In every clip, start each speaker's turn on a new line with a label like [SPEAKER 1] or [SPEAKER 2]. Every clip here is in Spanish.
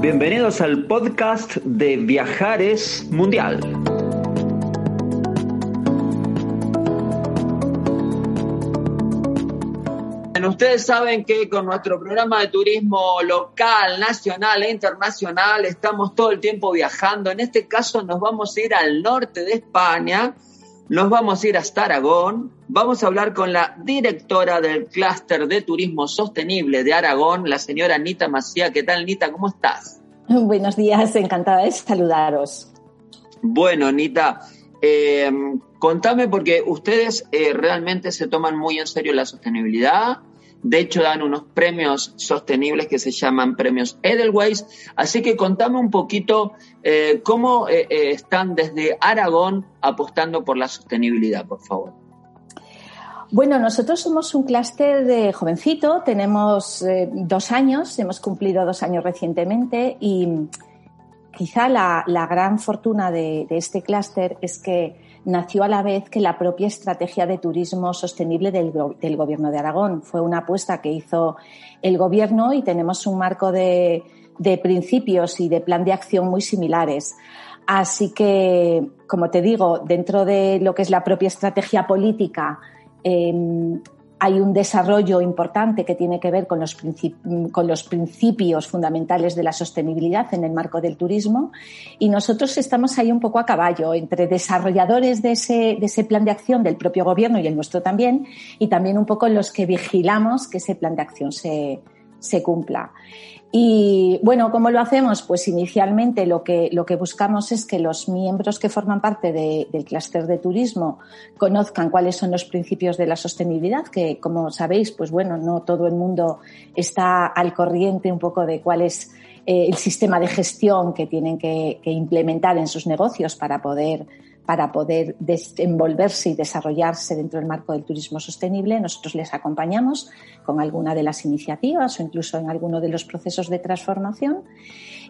[SPEAKER 1] Bienvenidos al podcast de Viajares Mundial. Ustedes saben que con nuestro programa de turismo local, nacional e internacional estamos todo el tiempo viajando. En este caso nos vamos a ir al norte de España, nos vamos a ir hasta Aragón, vamos a hablar con la directora del clúster de turismo sostenible de Aragón, la señora Anita Macía. ¿Qué tal, Anita? ¿Cómo estás?
[SPEAKER 2] Buenos días, encantada de saludaros.
[SPEAKER 1] Bueno, Anita, eh, contame porque ustedes eh, realmente se toman muy en serio la sostenibilidad. De hecho, dan unos premios sostenibles que se llaman premios Edelweiss. Así que contame un poquito eh, cómo eh, eh, están desde Aragón apostando por la sostenibilidad, por favor.
[SPEAKER 2] Bueno, nosotros somos un clúster de jovencito, tenemos dos años, hemos cumplido dos años recientemente y quizá la, gran fortuna de este clúster es que nació a la vez que la propia estrategia de turismo sostenible del, Gobierno de Aragón. Fue una apuesta que hizo el Gobierno y tenemos un marco de, principios y de plan de acción muy similares. Así que, como te digo, dentro de lo que es la propia estrategia política, em, hay un desarrollo importante que tiene que ver con los, principios fundamentales de la sostenibilidad en el marco del turismo y nosotros estamos ahí un poco a caballo entre desarrolladores de ese, plan de acción del propio gobierno y el nuestro también y también un poco los que vigilamos que ese plan de acción se cumpla. Y bueno, ¿cómo lo hacemos? Pues inicialmente lo que, lo que buscamos es que los miembros que forman parte del clúster de turismo conozcan cuáles son los principios de la sostenibilidad, que como sabéis, pues bueno, no todo el mundo está al corriente un poco de cuál es eh, el sistema de gestión que tienen que implementar en sus negocios para poder para poder desenvolverse y desarrollarse dentro del marco del turismo sostenible. Nosotros les acompañamos con alguna de las iniciativas o incluso en alguno de los procesos de transformación.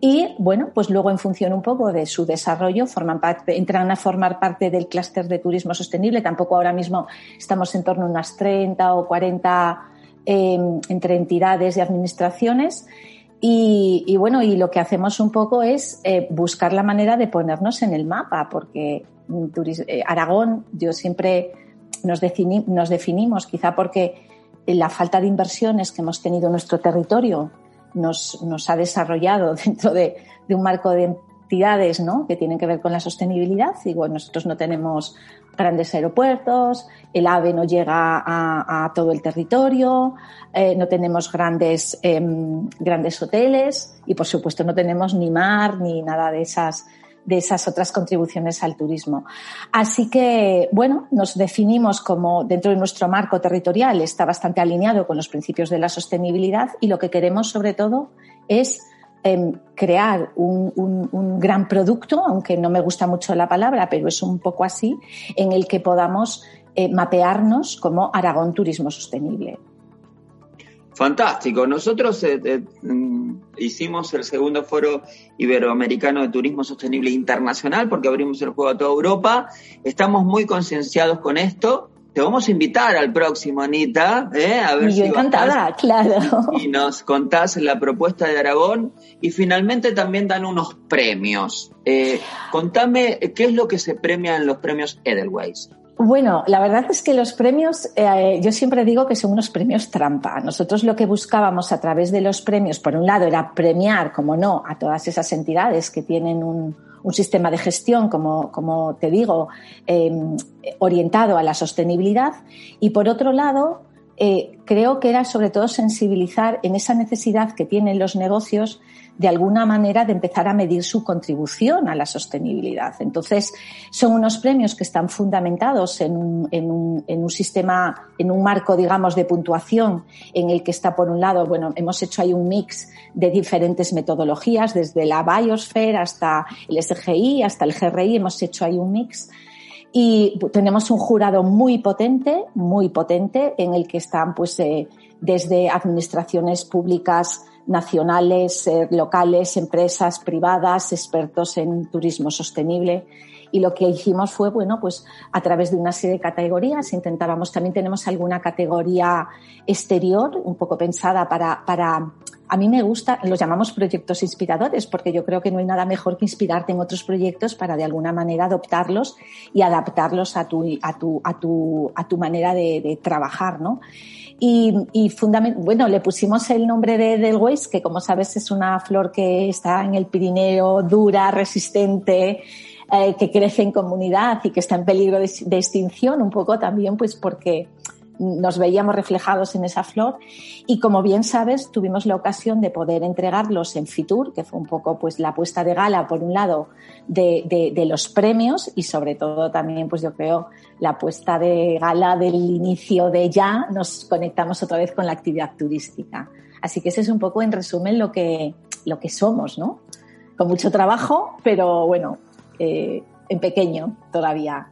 [SPEAKER 2] Y bueno, pues luego en función un poco de su desarrollo forman entran a formar parte del clúster de turismo sostenible. Tampoco ahora mismo estamos en torno a unas 30 o 40 em, entre entidades y administraciones. Y, bueno, y lo que hacemos un poco es eh, buscar la manera de ponernos en el mapa, porque eh, Aragón, yo siempre nos, definimos, quizá porque la falta de inversiones que hemos tenido en nuestro territorio nos, nos ha desarrollado dentro de, un marco de entidades ¿no? que tienen que ver con la sostenibilidad. Y bueno, nosotros no tenemos grandes aeropuertos, el AVE no llega a, todo el territorio, eh, no tenemos grandes, em, grandes hoteles y, por supuesto, no tenemos ni mar ni nada de esas de esas otras contribuciones al turismo. Así que, bueno, nos definimos como dentro de nuestro marco territorial, está bastante alineado con los principios de la sostenibilidad y lo que queremos sobre todo es em, crear un, gran producto, aunque no me gusta mucho la palabra, pero es un poco así, en el que podamos eh, mapearnos como Aragón Turismo Sostenible.
[SPEAKER 1] Fantástico. Nosotros eh, eh, mm, hicimos el segundo foro iberoamericano de turismo sostenible internacional porque abrimos el juego a toda Europa. Estamos muy concienciados con esto. Te vamos a invitar al próximo, Anita, ¿eh? a ver
[SPEAKER 2] Yo encantada, claro.
[SPEAKER 1] Y nos contás la propuesta de Aragón y finalmente también dan unos premios. contame qué es lo que se premia en los premios Edelweiss.
[SPEAKER 2] Bueno, la verdad es que los premios, eh, yo siempre digo que son unos premios trampa. Nosotros lo que buscábamos a través de los premios, por un lado, era premiar, como no, a todas esas entidades que tienen un, sistema de gestión, como, como te digo, em, orientado a la sostenibilidad. Y por otro lado, eh, creo que era sobre todo sensibilizar en esa necesidad que tienen los negocios de alguna manera de empezar a medir su contribución a la sostenibilidad. Entonces, son unos premios que están fundamentados en un, en un, en un sistema, en un marco, digamos, de puntuación en el que está, por un lado, bueno, hemos hecho ahí un mix de diferentes metodologías, desde la Biosphere hasta el SGI, hasta el GRI, hemos hecho ahí un mix y tenemos un jurado muy potente, muy potente, en el que están pues eh, desde administraciones públicas nacionales, eh, locales, empresas privadas, expertos en turismo sostenible. Y lo que hicimos fue, bueno, pues a través de una serie de categorías intentábamos, también tenemos alguna categoría exterior, un poco pensada para, para a mí me gusta, los llamamos proyectos inspiradores, porque yo creo que no hay nada mejor que inspirarte en otros proyectos para de alguna manera adoptarlos y adaptarlos a tu, a tu, a tu, a tu manera de, trabajar, ¿no? Y, y bueno, le pusimos el nombre de Delweiss, que como sabes es una flor que está en el Pirineo, dura, resistente, eh, que crece en comunidad y que está en peligro de extinción, un poco también pues porque nos veíamos reflejados en esa flor y como bien sabes tuvimos la ocasión de poder entregarlos en Fitur, que fue un poco pues la puesta de gala por un lado de, de, los premios y sobre todo también pues yo creo la puesta de gala del inicio de ya nos conectamos otra vez con la actividad turística. Así que ese es un poco en resumen lo que, lo que somos, ¿no? Con mucho trabajo, pero bueno, eh, en pequeño todavía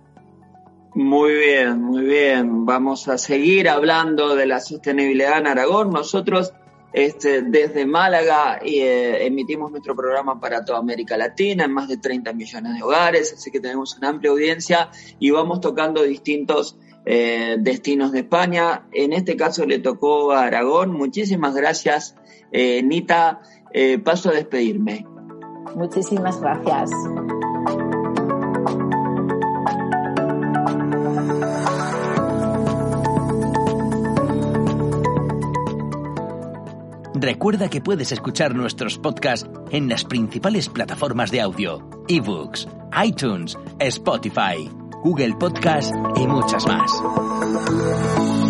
[SPEAKER 1] muy bien, muy bien. Vamos a seguir hablando de la sostenibilidad en Aragón. Nosotros este, desde Málaga eh, emitimos nuestro programa para toda América Latina, en más de 30 millones de hogares, así que tenemos una amplia audiencia y vamos tocando distintos eh, destinos de España. En este caso le tocó a Aragón. Muchísimas gracias, eh, Nita. Eh, paso a despedirme.
[SPEAKER 2] Muchísimas gracias.
[SPEAKER 3] Recuerda que puedes escuchar nuestros podcasts en las principales plataformas de audio, ebooks, iTunes, Spotify, Google Podcast y muchas más.